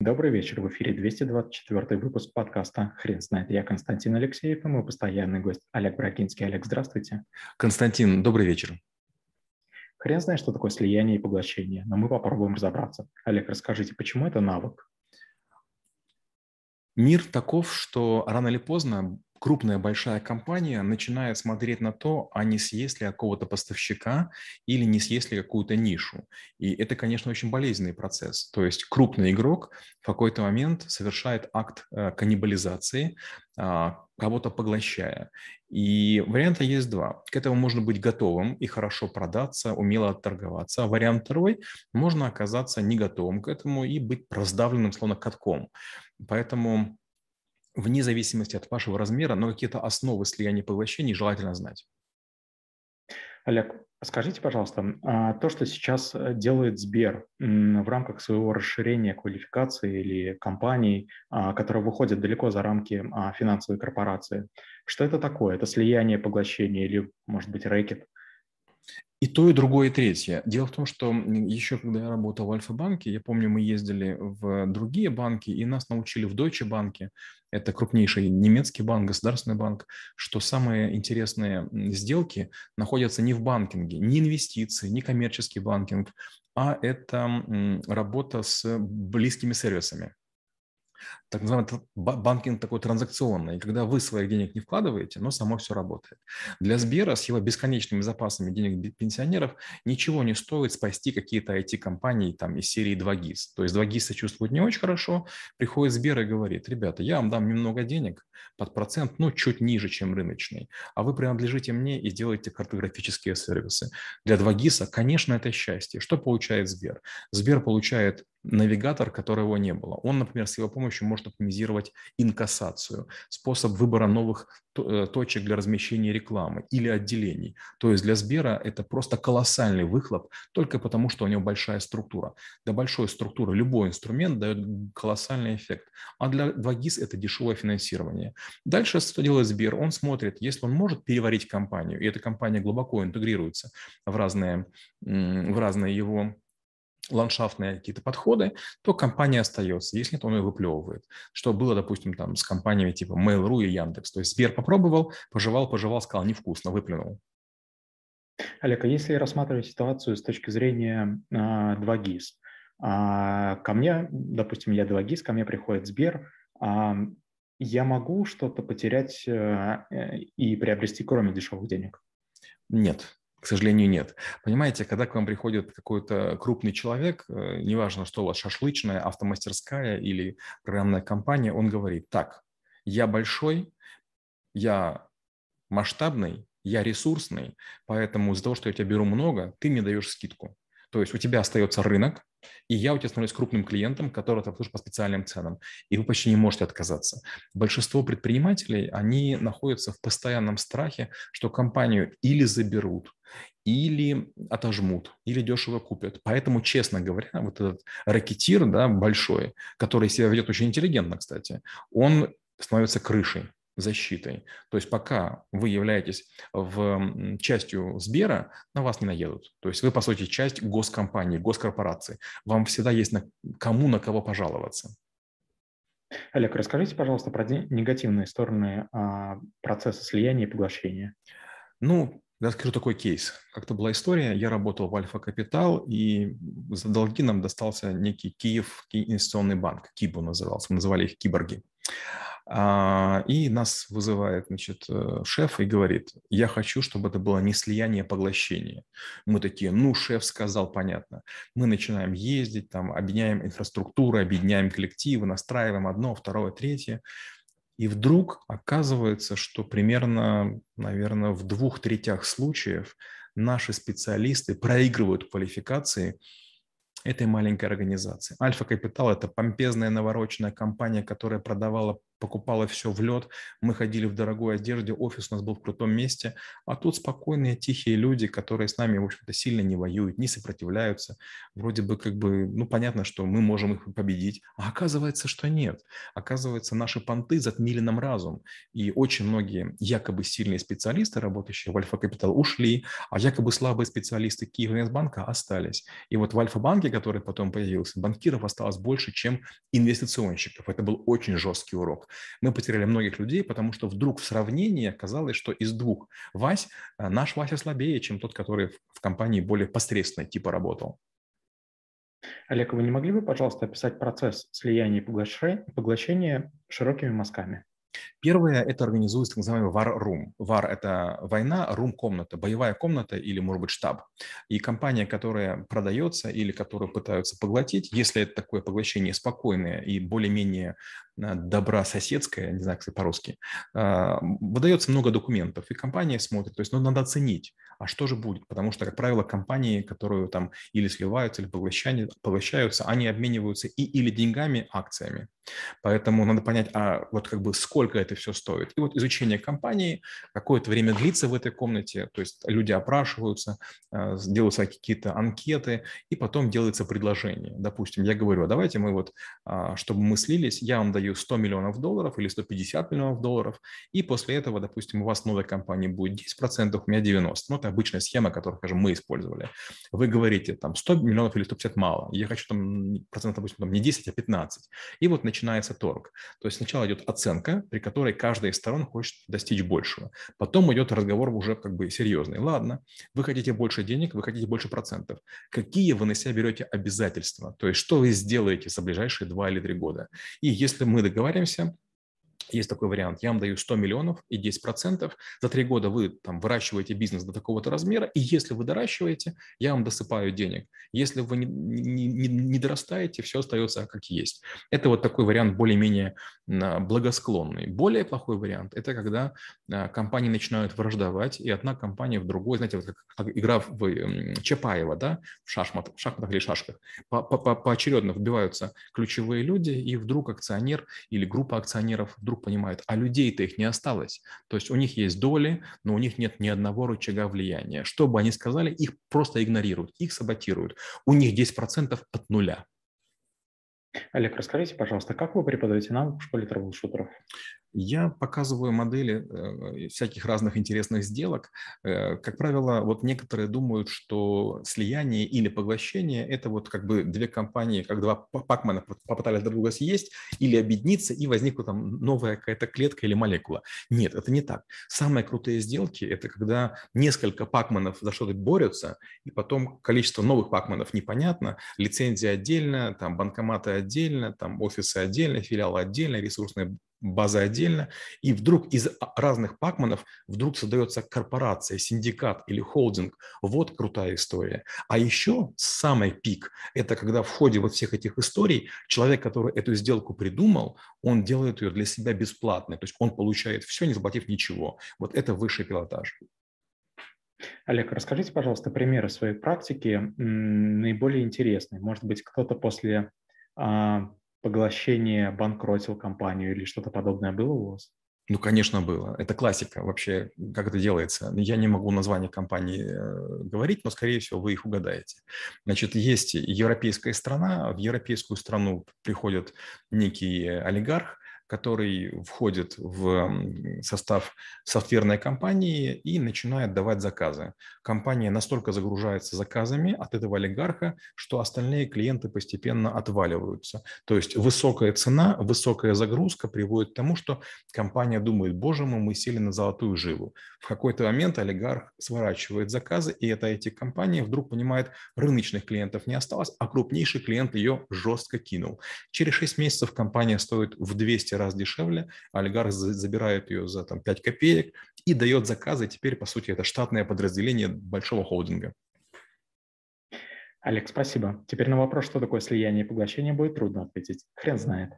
Добрый вечер. В эфире 224 выпуск подкаста «Хрен знает». Я Константин Алексеев и мой постоянный гость Олег Брагинский. Олег, здравствуйте. Константин, добрый вечер. Хрен знает, что такое слияние и поглощение, но мы попробуем разобраться. Олег, расскажите, почему это навык? Мир таков, что рано или поздно крупная большая компания начинает смотреть на то, а не съесть ли какого-то поставщика или не съесть ли какую-то нишу. И это, конечно, очень болезненный процесс. То есть крупный игрок в какой-то момент совершает акт э, каннибализации, а, кого-то поглощая. И варианта есть два. К этому можно быть готовым и хорошо продаться, умело отторговаться. А вариант второй – можно оказаться не готовым к этому и быть раздавленным, словно катком. Поэтому вне зависимости от вашего размера, но какие-то основы слияния поглощений желательно знать. Олег, скажите, пожалуйста, а то, что сейчас э, делает Сбер в рамках своего расширения квалификации или компаний, а, которые выходят далеко за рамки а, финансовой корпорации, что это такое? Это слияние, поглощение или, может быть, рэкет? И то, и другое, и третье. Дело в том, что еще когда я работал в Альфа-банке, я помню, мы ездили в другие банки, и нас научили в Deutsche банке, это крупнейший немецкий банк, государственный банк, что самые интересные сделки находятся не в банкинге, не инвестиции, не коммерческий банкинг, а это работа с близкими сервисами так называемый банкинг такой транзакционный. И когда вы своих денег не вкладываете, но само все работает. Для Сбера с его бесконечными запасами денег пенсионеров ничего не стоит спасти какие-то IT-компании там из серии 2GIS. То есть 2GIS чувствует не очень хорошо, приходит Сбер и говорит, ребята, я вам дам немного денег под процент, ну, чуть ниже, чем рыночный, а вы принадлежите мне и делаете картографические сервисы. Для 2GIS, конечно, это счастье. Что получает Сбер? Сбер получает навигатор, которого не было. Он, например, с его помощью может оптимизировать инкассацию, способ выбора новых э, точек для размещения рекламы или отделений. То есть для Сбера это просто колоссальный выхлоп только потому, что у него большая структура. Для большой структуры любой инструмент дает колоссальный эффект. А для 2GIS это дешевое финансирование. Дальше что делает Сбер? Он смотрит, если он может переварить компанию, и эта компания глубоко интегрируется в разные, в разные его ландшафтные какие-то подходы, то компания остается. Если нет, он ее выплевывает. Что было, допустим, там с компаниями типа Mail.ru и Яндекс. То есть Сбер попробовал, пожевал, пожевал, сказал невкусно, выплюнул. Олег, а если рассматривать ситуацию с точки зрения э, 2GIS, а, ко мне, допустим, я 2GIS, ко мне приходит Сбер, а, я могу что-то потерять а, и приобрести, кроме дешевых денег? Нет, к сожалению, нет. Понимаете, когда к вам приходит какой-то крупный человек, э, неважно, что у вас шашлычная, автомастерская или программная компания, он говорит, так, я большой, я масштабный, я ресурсный, поэтому из-за того, что я тебя беру много, ты мне даешь скидку. То есть у тебя остается рынок, и я у тебя становлюсь крупным клиентом, который ты обслуживаешь по специальным ценам, и вы почти не можете отказаться. Большинство предпринимателей, они находятся в постоянном страхе, что компанию или заберут, или отожмут, или дешево купят. Поэтому, честно говоря, вот этот ракетир да, большой, который себя ведет очень интеллигентно, кстати, он становится крышей защитой. То есть пока вы являетесь в частью Сбера, на вас не наедут. То есть вы, по сути, часть госкомпании, госкорпорации. Вам всегда есть на кому на кого пожаловаться. Олег, расскажите, пожалуйста, про негативные стороны а, процесса слияния и поглощения. Ну, я скажу такой кейс. Как-то была история, я работал в Альфа Капитал, и за долги нам достался некий Киев инвестиционный банк, КИБу назывался, мы называли их киборги. И нас вызывает значит, э, шеф и говорит, я хочу, чтобы это было не слияние, а поглощение. Мы такие, ну, шеф сказал, понятно. Мы начинаем ездить, там, объединяем инфраструктуру, объединяем коллективы, настраиваем одно, второе, третье. И вдруг оказывается, что примерно, наверное, в двух третях случаев наши специалисты проигрывают квалификации этой маленькой организации. Альфа Капитал – это помпезная навороченная компания, которая продавала покупала все в лед, мы ходили в дорогой одежде, офис у нас был в крутом месте, а тут спокойные, тихие люди, которые с нами, в общем-то, сильно не воюют, не сопротивляются. Вроде бы как бы, ну, понятно, что мы можем их победить, а оказывается, что нет. Оказывается, наши понты затмили нам разум, и очень многие якобы сильные специалисты, работающие в Альфа Капитал, ушли, а якобы слабые специалисты Киевинвестбанка остались. И вот в Альфа-банке, который потом появился, банкиров осталось больше, чем инвестиционщиков. Это был очень жесткий урок. Мы потеряли многих людей, потому что вдруг в сравнении оказалось, что из двух Вась, э, наш Вася слабее, чем тот, который в компании более посредственной типа работал. Олег, вы не могли бы, пожалуйста, описать процесс слияния и поглощения широкими мазками? Первое – это организуется так называемый war-room. War – это война, room – комната, боевая комната или, может быть, штаб. И компания, которая продается или которую пытаются поглотить, если это такое поглощение спокойное и более-менее э, добра соседская, не знаю, как по-русски, э, выдается много документов, и компания смотрит, то есть ну, надо оценить, а что же будет, потому что, как правило, компании, которые там или сливаются, или поглощаются, они обмениваются и или деньгами, акциями. Поэтому надо понять, а вот как бы сколько это все стоит. И вот изучение компании какое-то время длится в этой комнате, то есть люди опрашиваются, э, делаются какие-то анкеты, и потом делается предложение. Допустим, я говорю, а давайте мы вот, а, чтобы мы слились, я вам даю 100 миллионов долларов или 150 миллионов долларов, и после этого, допустим, у вас новой компании будет 10%, у меня 90%. Ну, это обычная схема, которую, скажем, мы использовали. Вы говорите, там, 100 миллионов или 150 мало, я хочу там процент, допустим, там, не 10, а 15. И вот начинается торг. То есть сначала идет оценка, при которой каждая из сторон хочет достичь большего. Потом идет разговор уже как бы серьезный. Ладно, вы хотите больше денег, вы хотите больше процентов. Какие вы на себя берете обязательства? То есть что вы сделаете за ближайшие два или три года? И если мы договариваемся, есть такой вариант. Я вам даю 100 миллионов и 10%. За три года вы там выращиваете бизнес до такого-то размера, и если вы доращиваете, я вам досыпаю денег. Если вы не, не, не, дорастаете, все остается как есть. Это вот такой вариант более-менее благосклонный. Более плохой вариант – это когда а, компании начинают враждовать, и одна компания в другой, знаете, вот как, как игра в Чапаева, да, в, шахмат, в шахматах или шашках, по, по, поочередно вбиваются ключевые люди, и вдруг акционер или группа акционеров вдруг понимают, а людей-то их не осталось. То есть у них есть доли, но у них нет ни одного рычага влияния. Что бы они сказали, их просто игнорируют, их саботируют. У них 10% от нуля. Олег, расскажите, пожалуйста, как вы преподаете навык в школе трэблшутеров? Я показываю модели э, всяких разных интересных сделок. Э, как правило, вот некоторые думают, что слияние или поглощение – это вот как бы две компании, как два пакмана попытались друг друга съесть или объединиться, и возникла там новая какая-то клетка или молекула. Нет, это не так. Самые крутые сделки – это когда несколько пакманов за что-то борются, и потом количество новых пакманов непонятно, лицензия отдельно, там банкоматы отдельно, там офисы отдельно, филиалы отдельно, ресурсные база отдельно, и вдруг из разных пакманов вдруг создается корпорация, синдикат или холдинг. Вот крутая история. А еще самый пик – это когда в ходе вот всех этих историй человек, который эту сделку придумал, он делает ее для себя бесплатной, то есть он получает все, не заплатив ничего. Вот это высший пилотаж. Олег, расскажите, пожалуйста, примеры своей практики наиболее интересные. Может быть, кто-то после а, поглощение банкротил компанию или что-то подобное было у вас? Ну, конечно, было. Это классика вообще, как это делается. Я не могу название компании э, говорить, но, скорее всего, вы их угадаете. Значит, есть европейская страна, в европейскую страну приходит некий олигарх, который входит в состав софтверной компании и начинает давать заказы. Компания настолько загружается заказами от этого олигарха, что остальные клиенты постепенно отваливаются. То есть высокая цена, высокая загрузка приводит к тому, что компания думает, боже мой, мы сели на золотую жилу. В какой-то момент олигарх сворачивает заказы, и это эти компании вдруг понимает, рыночных клиентов не осталось, а крупнейший клиент ее жестко кинул. Через 6 месяцев компания стоит в 200 раз дешевле, олигарх забирает ее за там, 5 копеек и дает заказы. Теперь, по сути, это штатное подразделение большого холдинга. Олег, спасибо. Теперь на вопрос, что такое слияние и поглощение, будет трудно ответить. Хрен знает.